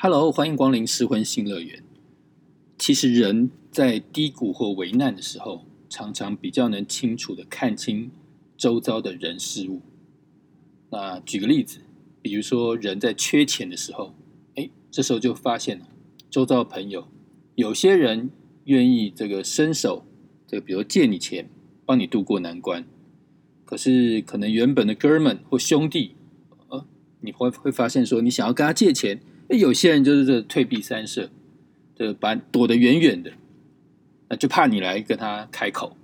Hello，欢迎光临失婚新乐园。其实人在低谷或危难的时候，常常比较能清楚的看清周遭的人事物。那举个例子，比如说人在缺钱的时候，哎，这时候就发现了周遭的朋友，有些人愿意这个伸手，这个比如借你钱，帮你渡过难关。可是可能原本的哥们或兄弟，呃，你会会发现说，你想要跟他借钱，有些人就是这退避三舍，这把躲得远远的，那就怕你来跟他开口。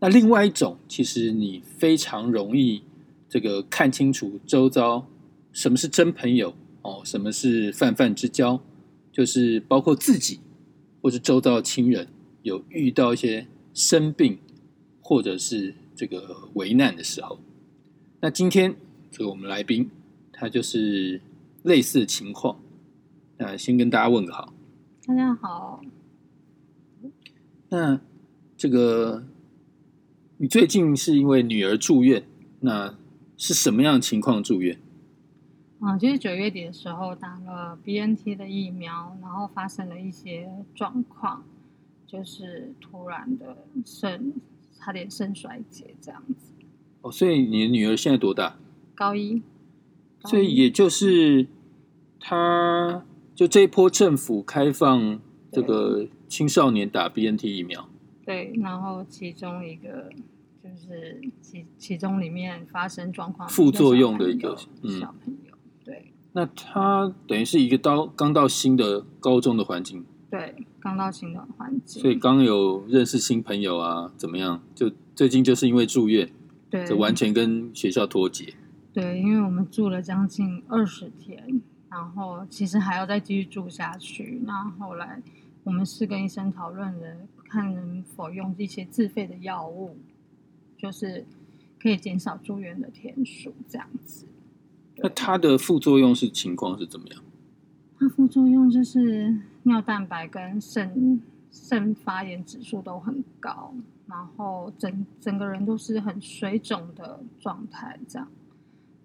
那另外一种，其实你非常容易这个看清楚周遭什么是真朋友哦，什么是泛泛之交，就是包括自己或者周遭的亲人有遇到一些生病或者是。这个为难的时候，那今天这个我们来宾他就是类似的情况。那先跟大家问个好，大家好。那这个你最近是因为女儿住院，那是什么样的情况住院？啊，就是九月底的时候打了 BNT 的疫苗，然后发生了一些状况，就是突然的肾。差点肾衰竭这样子哦，所以你的女儿现在多大？高一，所以也就是他，就这一波政府开放这个青少年打 BNT 疫苗，对，然后其中一个就是其其中里面发生状况副作用的一个小朋友，对，那他等于是一个到刚到新的高中的环境。对，刚到新的环境，所以刚有认识新朋友啊，怎么样？就最近就是因为住院，对，就完全跟学校脱节。对，因为我们住了将近二十天，然后其实还要再继续住下去。那后来我们是跟医生讨论了，看能否用一些自费的药物，就是可以减少住院的天数，这样子。那它的副作用是情况是怎么样？它副作用就是尿蛋白跟肾肾发炎指数都很高，然后整整个人都是很水肿的状态，这样。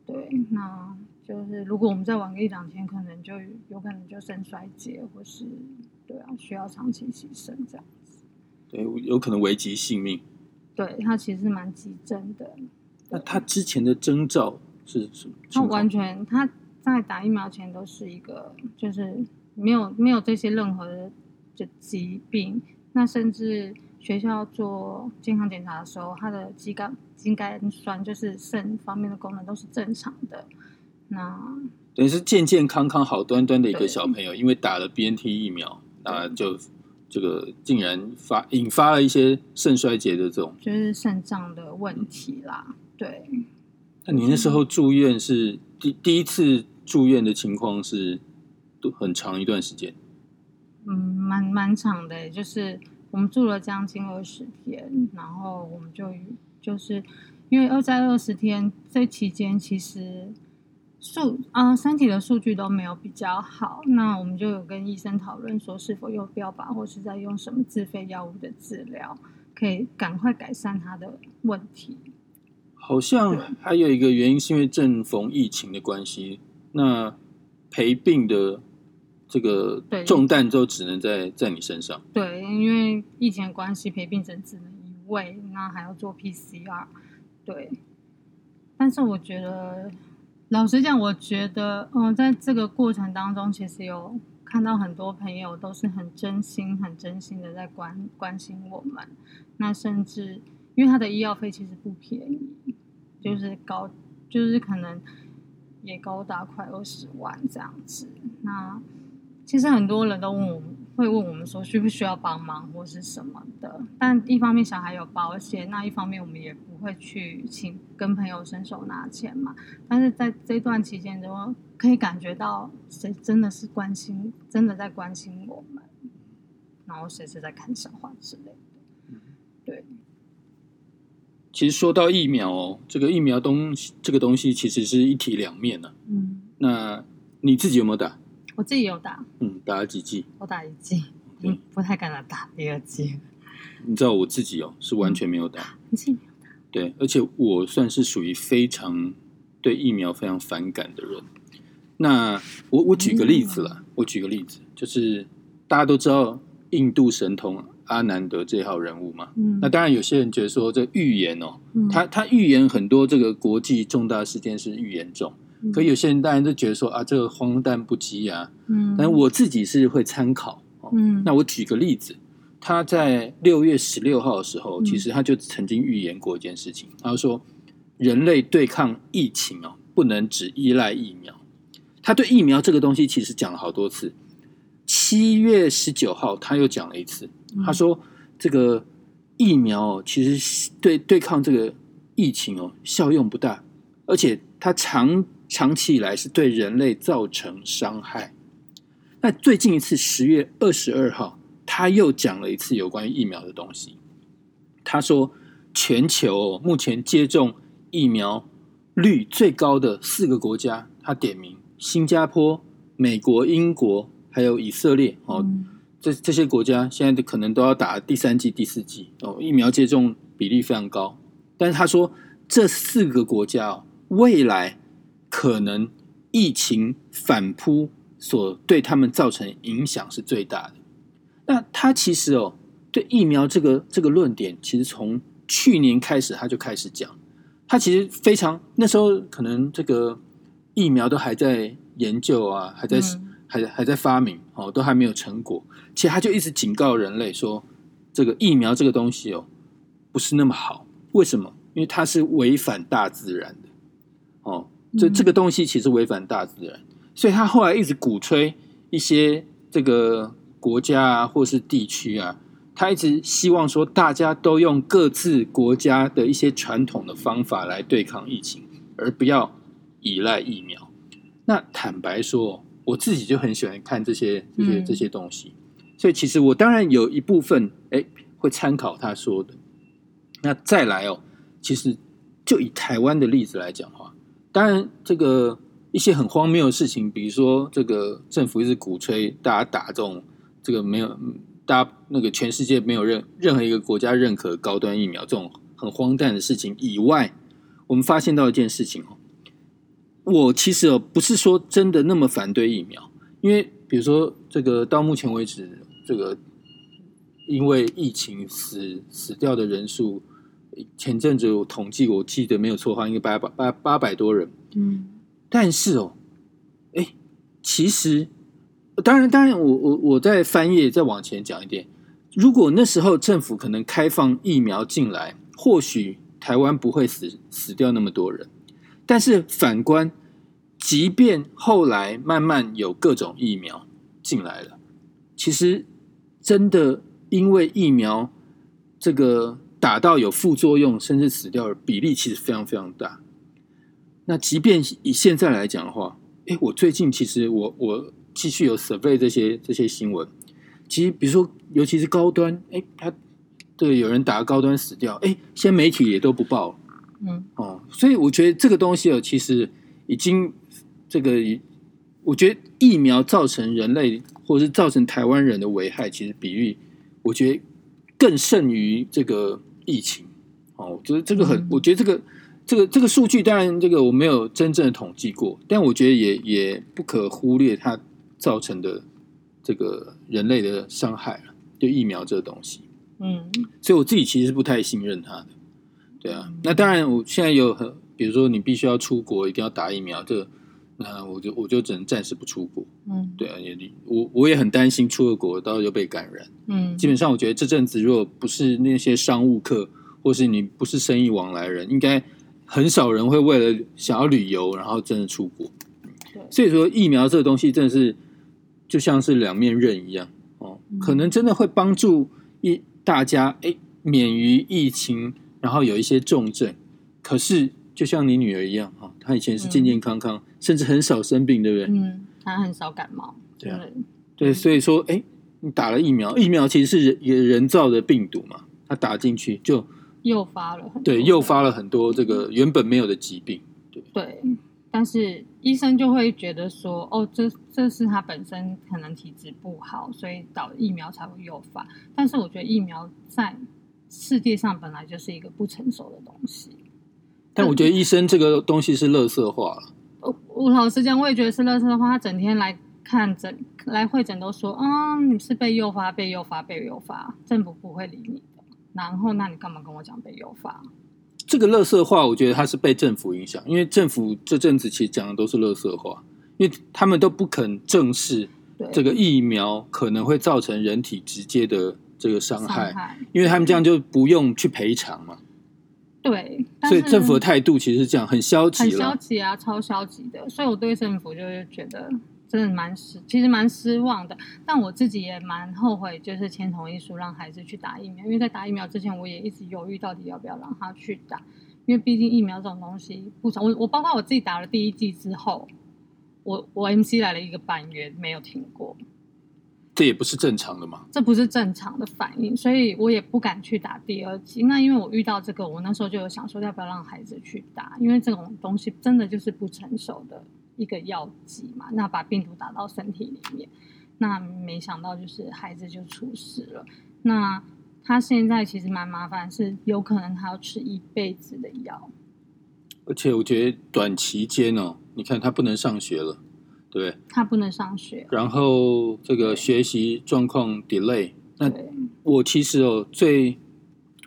对，那就是如果我们再晚个一两天，可能就有可能就肾衰竭，或是对啊，需要长期洗肾这样子。对，有可能危及性命。对，他其实蛮急症的。那他之前的征兆是什么？他完全他。在打疫苗前都是一个，就是没有没有这些任何的疾病。那甚至学校做健康检查的时候，他的肌酐肌酐酸就是肾方面的功能都是正常的。那等于是健健康康、好端端的一个小朋友，因为打了 BNT 疫苗，那就这个竟然发引发了一些肾衰竭的这种，就是肾脏的问题啦。对。那你那时候住院是第第一次？住院的情况是都很长一段时间，嗯，蛮蛮长的，就是我们住了将近二十天，然后我们就就是因为二在二十天这期间，其实数啊身体的数据都没有比较好，那我们就有跟医生讨论说，是否用标靶或是在用什么自费药物的治疗，可以赶快改善他的问题。好像还有一个原因是因为正逢疫情的关系。那陪病的这个重担都只能在在你身上。对，因为疫情关系，陪病诊只能一位，那还要做 PCR。对，但是我觉得，老实讲，我觉得，嗯，在这个过程当中，其实有看到很多朋友都是很真心、很真心的在关关心我们。那甚至因为他的医药费其实不便宜，就是高，就是可能。也高达快二十万这样子，那其实很多人都问我，会问我们说需不需要帮忙或是什么的。但一方面小孩有保险，那一方面我们也不会去请跟朋友伸手拿钱嘛。但是在这段期间中，可以感觉到谁真的是关心，真的在关心我们，然后谁是在看笑话之类的，对。其实说到疫苗哦，这个疫苗东西，这个东西其实是一体两面呢。嗯，那你自己有没有打？我自己有打。嗯，打了几剂？我打一剂，嗯，不太敢打第二剂。你知道我自己哦，是完全没有打。你自己没有打？对，而且我算是属于非常对疫苗非常反感的人。那我我举个例子了，我举个例子，就是大家都知道印度神童阿南德这号人物嘛。嗯，那当然，有些人觉得说这预言哦，嗯他他预言很多这个国际重大事件是预言中，嗯可有些人当然都觉得说啊，这个荒诞不羁啊。嗯，但我自己是会参考哦。嗯，那我举个例子，他在六月十六号的时候，嗯其实他就曾经预言过一件事情，他说人类对抗疫情哦，不能只依赖疫苗。他对疫苗这个东西其实讲了好多次。七月十九号他又讲了一次，嗯他说这个疫苗哦，其实对对抗这个疫情哦效用不大，而且它长长期以来是对人类造成伤害。那最近一次十月二十二号，他又讲了一次有关于疫苗的东西。他说，全球、哦、目前接种疫苗率最高的四个国家，他点名新加坡、美国、英国还有以色列哦，嗯这这些国家现在可能都要打第三剂、第四剂哦，疫苗接种比例非常高。但是他说，这四个国家哦，未来可能疫情反扑所对他们造成影响是最大的。那他其实哦，对疫苗这个这个论点，其实从去年开始他就开始讲，他其实非常那时候可能这个疫苗都还在研究啊，还在、嗯还还在发明哦，都还没有成果。其实他就一直警告人类说，这个疫苗这个东西哦，不是那么好。为什么？因为它是违反大自然的哦。这嗯这个东西其实违反大自然，所以他后来一直鼓吹一些这个国家啊，或是地区啊，他一直希望说大家都用各自国家的一些传统的方法来对抗疫情，而不要依赖疫苗。那坦白说，我自己就很喜欢看这些这些嗯这些东西，所以其实我当然有一部分哎会参考他说的。那再来哦，其实就以台湾的例子来讲话，当然这个一些很荒谬的事情，比如说这个政府一直鼓吹大家打这种这个没有大家那个全世界没有任任何一个国家认可高端疫苗这种很荒诞的事情以外，我们发现到一件事情哦，我其实哦不是说真的那么反对疫苗，因为比如说这个到目前为止，这个因为疫情死死掉的人数，前阵子我统计，我记得没有错的话，应该八百八八百多人。嗯但是哦，哎，其实当然，当然我，我我在翻页再往前讲一点，如果那时候政府可能开放疫苗进来，或许台湾不会死死掉那么多人。但是反观，即便后来慢慢有各种疫苗进来了，其实真的因为疫苗这个打到有副作用，甚至死掉的比例其实非常非常大。那即便以现在来讲的话，哎，我最近其实我我继续有 survey 这些这些新闻，其实比如说尤其是高端，哎，他对有人打高端死掉，哎，现在媒体也都不报了。嗯哦，所以我觉得这个东西哦，其实已经这个，我觉得疫苗造成人类或者是造成台湾人的危害，其实比喻我觉得更胜于这个疫情。哦，我觉得这个很，嗯我觉得这个这个这个数据，当然这个我没有真正的统计过，但我觉得也也不可忽略它造成的这个人类的伤害了，就疫苗这个东西。嗯所以我自己其实不太信任它的。对啊，那当然，我现在有很，比如说你必须要出国，一定要打疫苗，这那我就我就只能暂时不出国。嗯对啊，也我我也很担心出了国到时候就被感染。嗯，基本上，我觉得这阵子如果不是那些商务客，或是你不是生意往来人，应该很少人会为了想要旅游，然后真的出国。对所以说，疫苗这个东西真的是就像是两面刃一样哦，嗯可能真的会帮助一大家哎免于疫情，然后有一些重症。可是就像你女儿一样哈、哦，她以前是健健康康，甚至很少生病，对不对？嗯，她很少感冒，对啊对，所以说，哎，你打了疫苗，疫苗其实是人也人造的病毒嘛，它打进去就诱发了很多对诱发了很多这个原本没有的疾病。对，但是医生就会觉得说，哦，这这是他本身可能体质不好，所以导疫苗才会诱发。但是我觉得疫苗在世界上本来就是一个不成熟的东西。但我觉得医生这个东西是乐色化了。我，我老实讲，我也觉得是乐色的话，他整天来看诊、来会诊都说，嗯，你是被诱发、被诱发、被诱发，政府不会理你的。然后，那你干嘛跟我讲被诱发？这个乐色化，我觉得它是被政府影响，因为政府这阵子其实讲的都是乐色化，因为他们都不肯正视对这个疫苗可能会造成人体直接的这个伤害，因为他们这样就不用去赔偿嘛。对，所以政府的态度其实是这样，很消极很。消极啊，超消极的。所以我对政府就是觉得真的蛮失，其实蛮失望的。但我自己也蛮后悔，就是签同意书让孩子去打疫苗，因为在打疫苗之前，我也一直犹豫到底要不要让他去打，因为毕竟疫苗这种东西不少。我我包括我自己打了第一剂之后，我我 MC 来了一个半月没有停过，这也不是正常的嘛。这不是正常的反应，所以我也不敢去打第二剂。那因为我遇到这个，我那时候就有想说要不要让孩子去打，因为这种东西真的就是不成熟的一个药剂嘛，那把病毒打到身体里面，那没想到就是孩子就出事了。那他现在其实蛮麻烦，是有可能他要吃一辈子的药。而且我觉得短期间哦，你看他不能上学了，对？他不能上学，然后这个学习状况 delay，那我其实哦最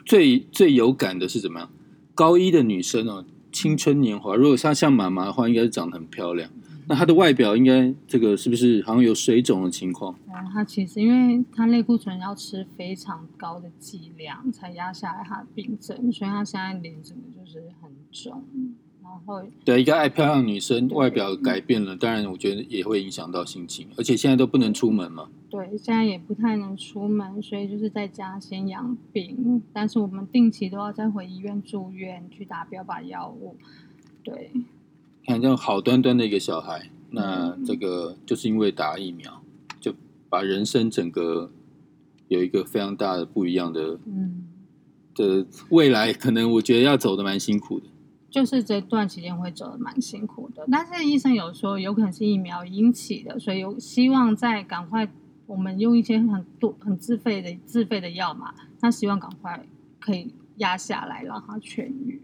最最有感的是怎么样？高一的女生哦，青春年华，如果她像妈妈的话，应该是长得很漂亮。那她的外表应该这个是不是好像有水肿的情况？然后他其实因为她类固醇要吃非常高的剂量才压下来她的病症，所以她现在脸整个就是很肿，然后对，一个爱漂亮女生，外表改变了，当然我觉得也会影响到心情，而且现在都不能出门嘛。对现在也不太能出门，所以就是在家先养病，但是我们定期都要再回医院住院去打标靶药物，对看这样好端端的一个小孩，那嗯这个就是因为打疫苗，就把人生整个有一个非常大的不一样的嗯。的未来，可能我觉得要走的蛮辛苦的。就是这段期间会走的蛮辛苦的，但是医生有说有可能是疫苗引起的，所以有希望在赶快我们用一些很多很自费的自费的药嘛，那希望赶快可以压下来让它痊愈。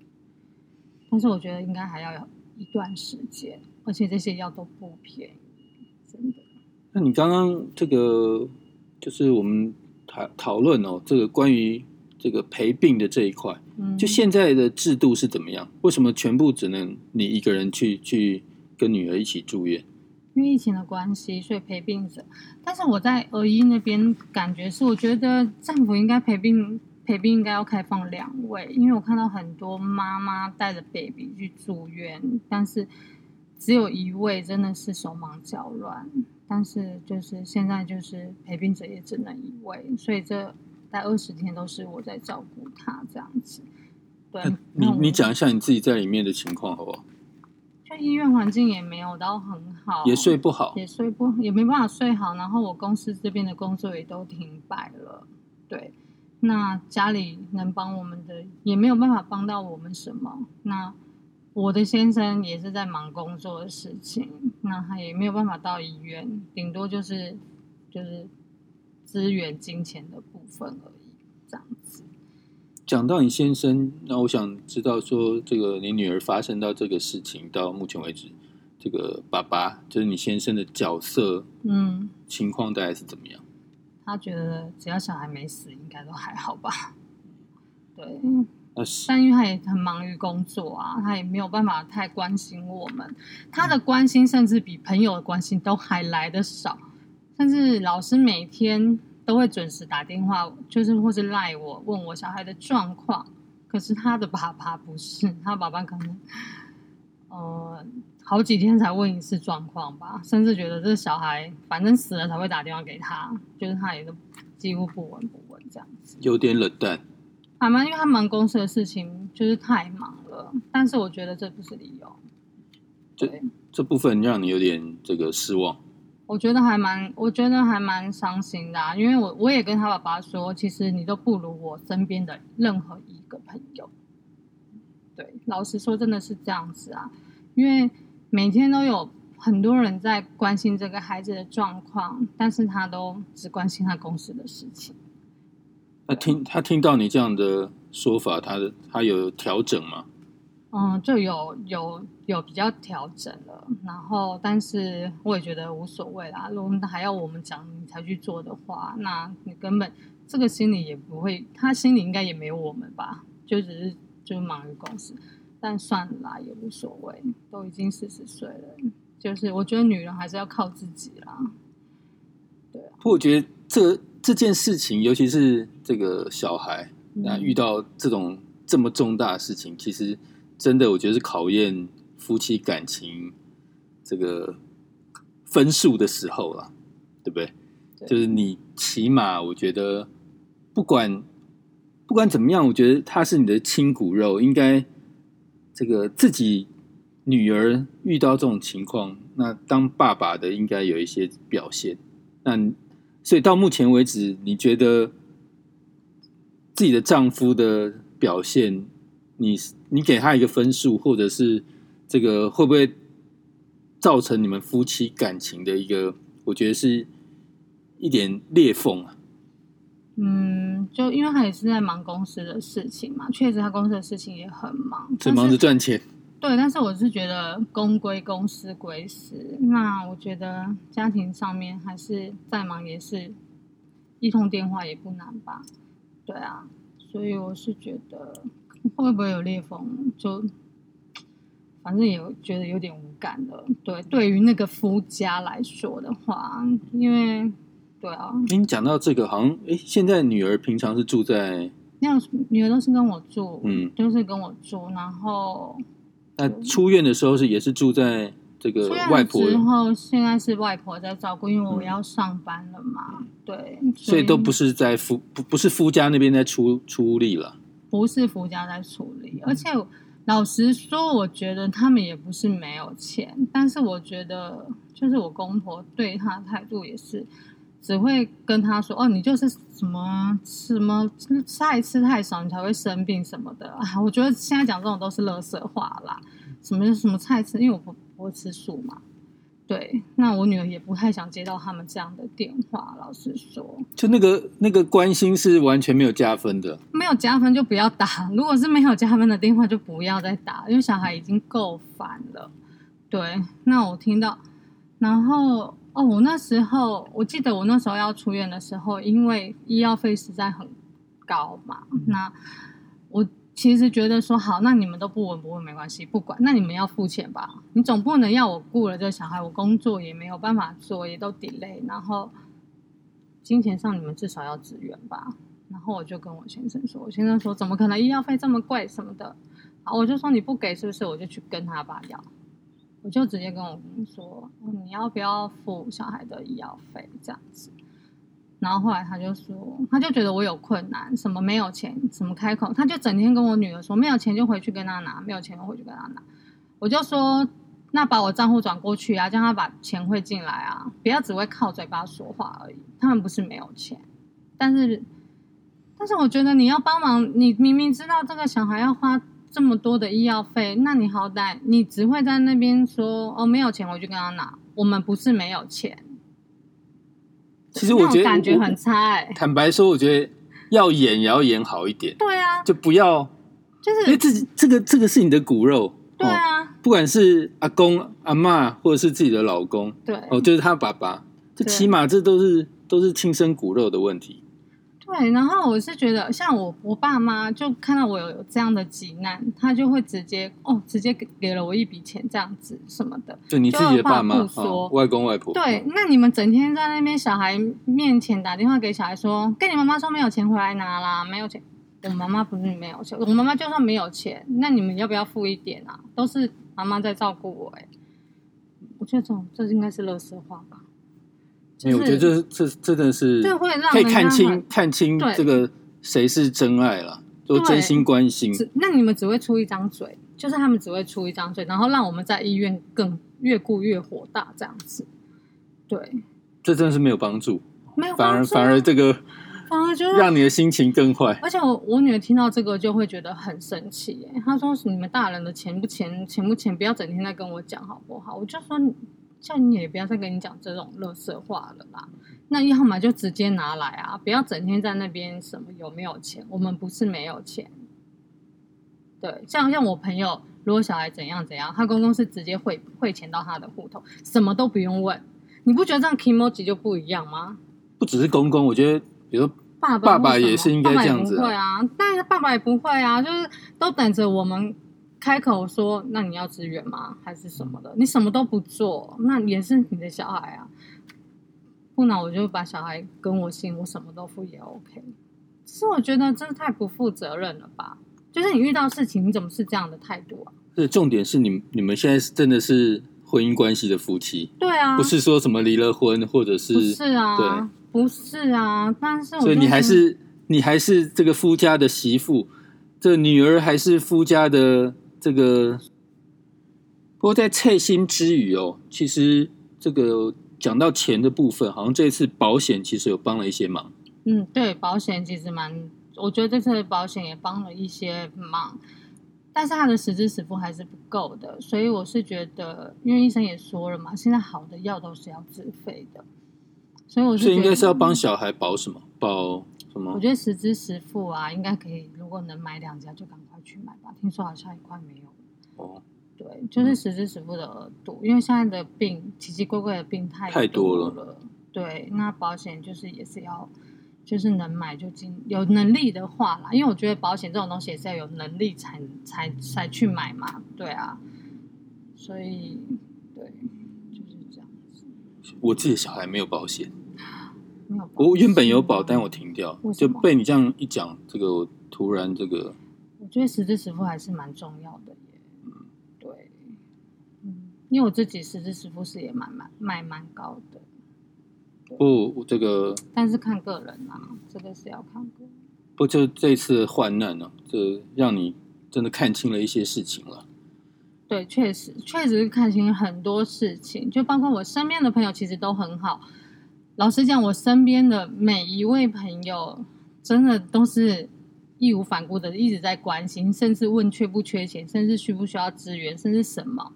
但是我觉得应该还要有一段时间，而且这些药都不便宜，真的。那你刚刚这个就是我们讨讨论哦，这个关于这个陪病的这一块，嗯，就现在的制度是怎么样？为什么全部只能你一个人去去跟女儿一起住院？因为疫情的关系，所以陪病者。但是我在俄医那边感觉是，我觉得政府应该陪病陪病应该要开放两位，因为我看到很多妈妈带着 baby 去住院，但是只有一位真的是手忙脚乱。但是就是现在就是陪病者也只能一位，所以这待二十天都是我在照顾他这样子。对，那你你讲一下你自己在里面的情况好不好？就医院环境也没有到很好，也睡不好，也睡不也没办法睡好，然后我公司这边的工作也都停摆了，对，那家里能帮我们的也没有办法帮到我们什么。那我的先生也是在忙工作的事情，那他也没有办法到医院，顶多就是就是资源金钱的部分而已，这样子。讲到你先生，那我想知道说，这个你女儿发生到这个事情到目前为止，这个爸爸就是你先生的角色嗯，情况大概是怎么样？他觉得只要小孩没死，应该都还好吧。对，那是但因为他也很忙于工作啊，他也没有办法太关心我们。他的关心甚至比朋友的关心都还来得少，甚至老师每天都会准时打电话，就是或是赖我问我小孩的状况。可是他的爸爸不是，他爸爸可能呃好几天才问一次状况吧，甚至觉得这小孩反正死了才会打电话给他，就是他也都几乎不闻不问这样子。有点冷淡。还蛮，因为他忙公司的事情就是太忙了，但是我觉得这不是理由。这对，这部分让你有点这个失望。我觉得还蛮，我觉得还蛮伤心的、啊，因为我我也跟他爸爸说，其实你都不如我身边的任何一个朋友。对，老实说，真的是这样子啊，因为每天都有很多人在关心这个孩子的状况，但是他都只关心他公司的事情。那听他听到你这样的说法，他的他有调整吗？嗯，就有有有比较调整了，然后但是我也觉得无所谓啦。如果还要我们讲你才去做的话，那你根本这个心里也不会，他心里应该也没有我们吧？就只是就忙于公司，但算了啦，也无所谓，都已经四十岁了，就是我觉得女人还是要靠自己啦。对啊，不过我觉得这这件事情，尤其是这个小孩，那嗯遇到这种这么重大的事情，其实真的我觉得是考验夫妻感情这个分数的时候了，对不对？对就是你起码我觉得不管不管怎么样，我觉得他是你的亲骨肉，应该这个自己女儿遇到这种情况，那当爸爸的应该有一些表现。那所以到目前为止，你觉得自己的丈夫的表现，你你给他一个分数，或者是这个会不会造成你们夫妻感情的一个，我觉得是一点裂缝啊。嗯，就因为他也是在忙公司的事情嘛，确实他公司的事情也很忙，只忙着赚钱，对，但是我是觉得公归公，私归私。那我觉得家庭上面还是再忙也是一通电话也不难吧？对啊，所以我是觉得会不会有裂缝，就反正也有觉得有点无感了。对，对于那个夫家来说的话，因为对啊，你讲到这个，好像诶，现在女儿平常是住在那女儿都是跟我住，嗯，就是跟我住，然后那出院的时候是也是住在这个外婆，之后，现在是外婆在照顾，因为我嗯要上班了嘛。对，所以都不是在夫不不是夫家那边在出出力了。不是福家在处理，而且老实说，我觉得他们也不是没有钱，但是我觉得就是我公婆对他的态度也是。只会跟他说哦，你就是什么什么菜吃太少，你才会生病什么的。啊，我觉得现在讲这种都是垃圾话啦。什么什么菜吃，因为我不不会吃素嘛。对，那我女儿也不太想接到他们这样的电话。老实说，就那个那个关心是完全没有加分的。没有加分就不要打。如果是没有加分的电话，就不要再打，因为小孩已经够烦了。对，那我听到，然后哦，我那时候我记得我那时候要出院的时候，因为医药费实在很高嘛，那我其实觉得说好，那你们都不闻不问没关系，不管，那你们要付钱吧。你总不能要我顾了这个小孩，我工作也没有办法做，也都 delay，然后金钱上你们至少要支援吧。然后我就跟我先生说，我先生说怎么可能医药费这么贵什么的，好，我就说你不给是不是？我就去跟他爸要，我就直接跟我公说，你要不要付小孩的医药费这样子。然后后来他就说，他就觉得我有困难，什么没有钱，什么开口，他就整天跟我女儿说，没有钱就回去跟他拿，没有钱就回去跟他拿。我就说，那把我账户转过去啊，叫他把钱汇进来啊，不要只会靠嘴巴说话而已。他们不是没有钱，但是，但是我觉得你要帮忙，你明明知道这个小孩要花这么多的医药费，那你好歹你只会在那边说哦没有钱，我就跟他拿。我们不是没有钱，其实我觉得感觉很差哎、坦白说，我觉得要演也要演好一点，对啊，就不要就是因为自己这个这个是你的骨肉，哦，对啊，不管是阿公阿嬷或者是自己的老公，对哦，就是他爸爸，这起码这都是都是亲生骨肉的问题。对。然后我是觉得，像我我爸妈就看到我有有这样的急难，他就会直接哦，直接给给了我一笔钱这样子什么的。就你自己的爸妈外公外婆，对，那你们整天在那边小孩面前打电话给小孩说，跟你妈妈说没有钱回来拿啦，没有钱。我妈妈不是没有钱，我妈妈就算没有钱，那你们要不要付一点啊？都是妈妈在照顾我、欸，哎，我觉得这种这应该是乐色话吧。我觉得这这真的是这会让可以看清看清这个谁是真爱了，都真心关心。那你们只会出一张嘴，就是他们只会出一张嘴，然后让我们在医院更越顾越火大这样子。对，这真的是没有帮助，没有反而帮助啊反而这个反而就是让你的心情更坏。而且我我女儿听到这个就会觉得很生气耶，她说：“你们大人的钱不钱，钱不钱，不要整天在跟我讲好不好？”我就说：“叫你也不要再跟你讲这种垃圾话了啦。那要么就直接拿来啊，不要整天在那边什么有没有钱，我们不是没有钱。对，像像我朋友如果小孩怎样怎样，他公公是直接汇汇钱到他的户头，什么都不用问。你不觉得这样 emoji 就不一样吗？不只是公公，我觉得比如说爸爸也是应该这样子啊不会啊，但是爸爸也不会啊，就是都等着我们开口说，那你要支援吗？还是什么的？你什么都不做，那也是你的小孩啊。不然我就把小孩跟我姓，我什么都付也 OK。只是我觉得真的太不负责任了吧？就是你遇到事情，你怎么是这样的态度啊？这重点是你你们现在是真的是婚姻关系的夫妻，对啊，不是说什么离了婚或者是不是啊，对，不是啊，但是我所以你就还是你还是这个夫家的媳妇，这个女儿还是夫家的这个。不过在测心之余哦，其实这个讲到钱的部分，好像这次保险其实有帮了一些忙。嗯，对，保险其实蛮，我觉得这次的保险也帮了一些忙，但是它的实支实付还是不够的，所以我是觉得，因为医生也说了嘛，现在好的药都是要自费的，所以我是所以应该是要帮小孩保什么？保什么我？觉得十之十付啊，应该可以，如果能买两家就赶快去买吧，听说好像也快没有了。哦，对，就是十之十付的额度，因为现在的病奇奇怪怪的病太太多了。了对，那保险就是也是要，就是能买就尽有能力的话啦，因为我觉得保险这种东西也是要有能力才才才去买嘛。对啊，所以对，就是这样子。我自己的小孩没有保险，没有，我原本有保，但我停掉就被你这样一讲，这个我突然这个我觉得实支实付还是蛮重要的耶。对，嗯，因为我自己实支实付是也蛮蛮卖蛮高的。不我这个但是看个人啊，这个是要看个人。不就这次患难呢、这让你真的看清了一些事情了。对，确实确实是看清很多事情，就包括我身边的朋友其实都很好。老实讲，我身边的每一位朋友，真的都是义无反顾的一直在关心，甚至问缺不缺钱，甚至需不需要资源，甚至什么，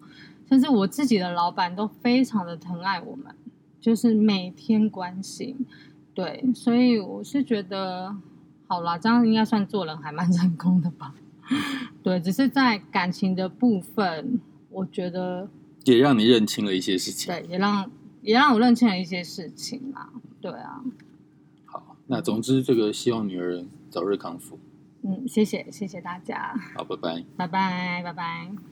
甚至我自己的老板都非常的疼爱我们，就是每天关心。对，所以我是觉得，好啦，这样应该算做人还蛮成功的吧。对，只是在感情的部分，我觉得也让你认清了一些事情。对，也让也让我认清了一些事情啦。对啊，好，那总之这个希望女儿早日康复。嗯，谢谢谢谢大家，好，拜拜。拜拜拜拜。